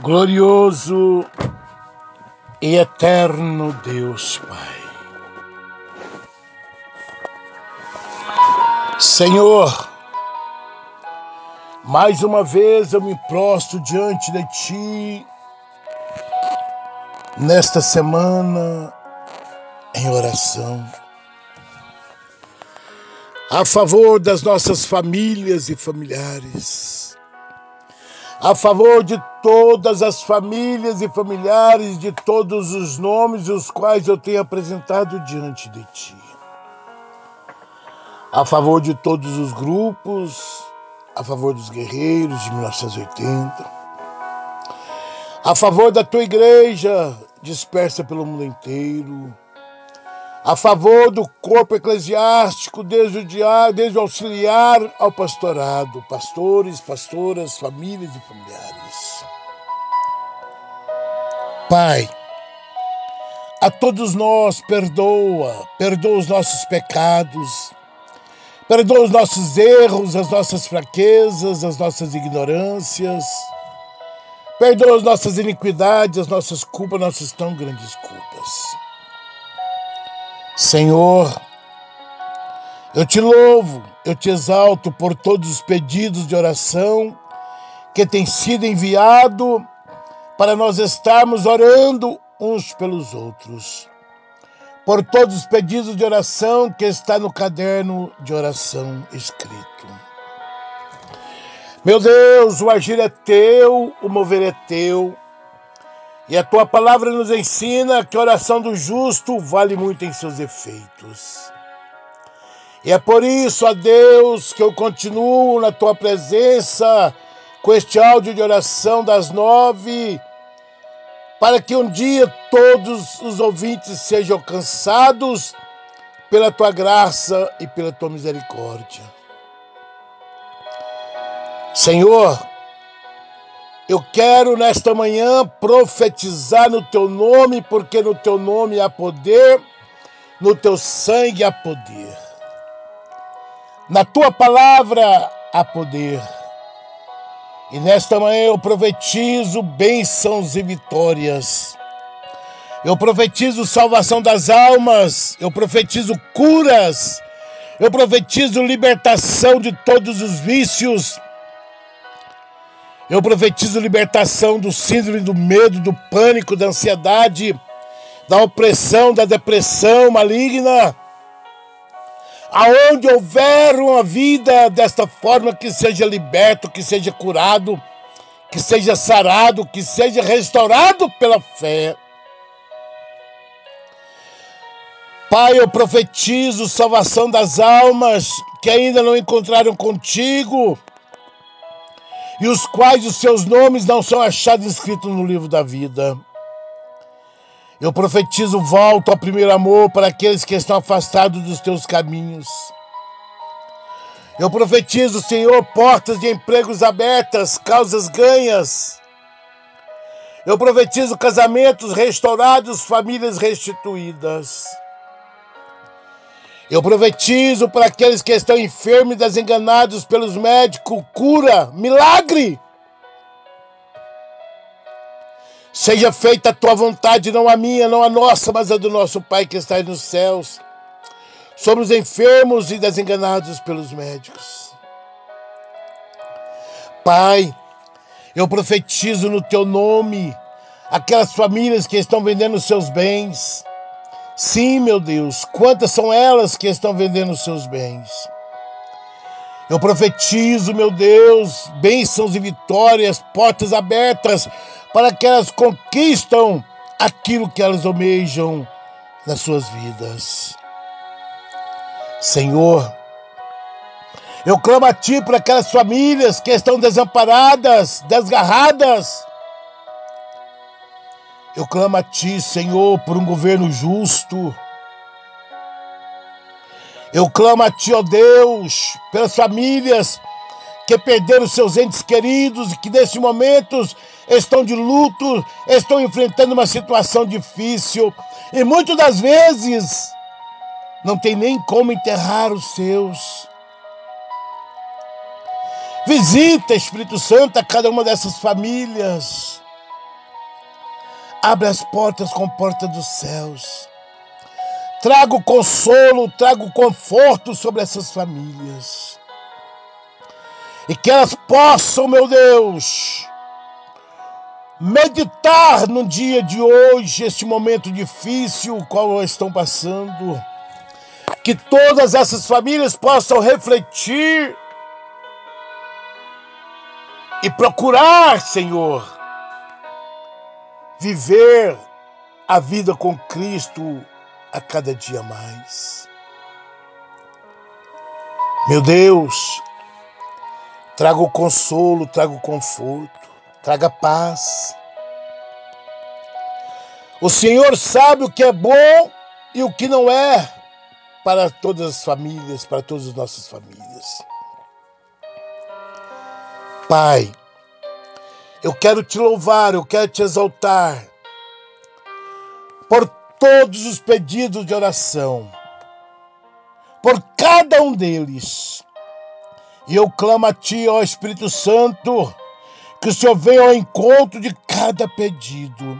Glorioso e eterno Deus Pai. Senhor, mais uma vez eu me prostro diante de Ti nesta semana em oração a favor das nossas famílias e familiares, a favor de todas as famílias e familiares de todos os nomes os quais eu tenho apresentado diante de Ti, a favor de todos os grupos, a favor dos guerreiros de 1980, a favor da Tua igreja dispersa pelo mundo inteiro a favor do corpo eclesiástico, desde o, diário, desde o auxiliar ao pastorado, pastores, pastoras, famílias e familiares. Pai, a todos nós perdoa, perdoa os nossos pecados, perdoa os nossos erros, as nossas fraquezas, as nossas ignorâncias, perdoa as nossas iniquidades, as nossas culpas, nossas tão grandes culpas. Senhor, eu te louvo, eu te exalto por todos os pedidos de oração que têm sido enviado para nós estarmos orando uns pelos outros. Por todos os pedidos de oração que está no caderno de oração escrito. Meu Deus, o agir é teu, o mover é teu. E a tua palavra nos ensina que a oração do justo vale muito em seus efeitos. E é por isso, a Deus, que eu continuo na tua presença com este áudio de oração das nove, para que um dia todos os ouvintes sejam alcançados pela tua graça e pela tua misericórdia. Senhor, eu quero nesta manhã profetizar no teu nome, porque no teu nome há poder, no teu sangue há poder. Na tua palavra há poder. E nesta manhã eu profetizo bênçãos e vitórias. Eu profetizo salvação das almas, eu profetizo curas, eu profetizo libertação de todos os vícios, eu profetizo libertação do síndrome do medo, do pânico, da ansiedade, da opressão, da depressão maligna. Aonde houver uma vida desta forma, que seja liberto, que seja curado, que seja sarado, que seja restaurado pela fé. Pai, eu profetizo salvação das almas que ainda não encontraram contigo e os quais os seus nomes não são achados escritos no livro da vida. Eu profetizo volta ao primeiro amor para aqueles que estão afastados dos teus caminhos. Eu profetizo, Senhor, portas de empregos abertas, causas ganhas. Eu profetizo casamentos restaurados, famílias restituídas. Eu profetizo para aqueles que estão enfermos e desenganados pelos médicos, cura, milagre. Seja feita a tua vontade, não a minha, não a nossa, mas a do nosso Pai que está nos céus. Somos enfermos e desenganados pelos médicos. Pai, eu profetizo no teu nome aquelas famílias que estão vendendo seus bens, Sim, meu Deus, quantas são elas que estão vendendo seus bens? Eu profetizo, meu Deus, bênçãos e vitórias, portas abertas para que elas conquistam aquilo que elas almejam nas suas vidas. Senhor, eu clamo a Ti para aquelas famílias que estão desamparadas, desgarradas, eu clamo a Ti, Senhor, por um governo justo. Eu clamo a Ti, ó Deus, pelas famílias que perderam seus entes queridos e que nesse momento estão de luto, estão enfrentando uma situação difícil e muitas das vezes não tem nem como enterrar os seus. Visita, Espírito Santo, a cada uma dessas famílias. Abre as portas com porta dos céus. Traga o consolo, traga o conforto sobre essas famílias. E que elas possam, meu Deus, meditar no dia de hoje, este momento difícil, o qual estão passando. Que todas essas famílias possam refletir e procurar, Senhor, viver a vida com Cristo a cada dia mais. Meu Deus, traga o consolo, traga o conforto, traga paz. O Senhor sabe o que é bom e o que não é para todas as famílias, para todas as nossas famílias. Pai, eu quero te louvar, eu quero te exaltar por todos os pedidos de oração, por cada um deles. E eu clamo a Ti, ó Espírito Santo, que o Senhor venha ao encontro de cada pedido.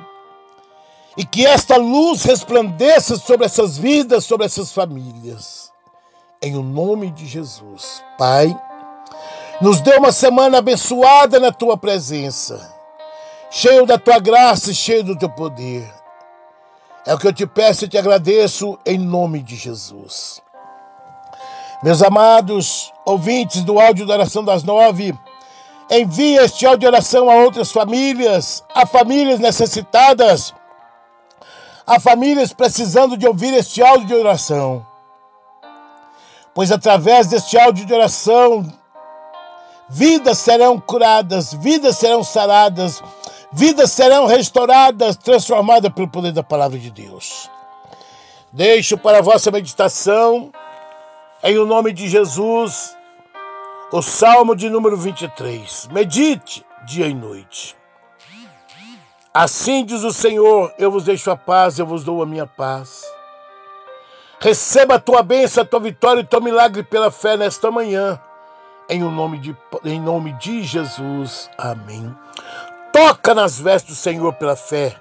E que esta luz resplandeça sobre essas vidas, sobre essas famílias. Em o nome de Jesus. Pai, nos dê uma semana abençoada na tua presença, cheio da tua graça e cheio do teu poder. É o que eu te peço e te agradeço em nome de Jesus. Meus amados ouvintes do áudio da oração das nove, envie este áudio de oração a outras famílias, a famílias necessitadas, a famílias precisando de ouvir este áudio de oração. Pois através deste áudio de oração, vidas serão curadas, vidas serão saradas, vidas serão restauradas, transformadas pelo poder da palavra de Deus. Deixo para a vossa meditação, em o nome de Jesus, o Salmo de número 23. Medite dia e noite. Assim diz o Senhor: Eu vos deixo a paz, eu vos dou a minha paz. Receba a tua bênção, a tua vitória e o teu milagre pela fé nesta manhã. Em, o nome de, em nome de Jesus. Amém. Toca nas vestes do Senhor pela fé.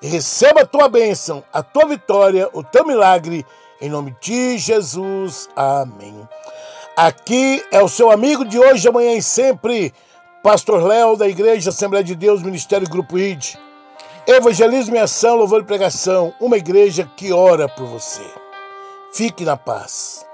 E receba a tua bênção, a tua vitória, o teu milagre. Em nome de Jesus. Amém. Aqui é o seu amigo de hoje, amanhã e sempre, Pastor Léo, da Igreja Assembleia de Deus, Ministério Grupo ID. Evangelismo e ação, louvor e pregação. Uma igreja que ora por você. Fique na paz.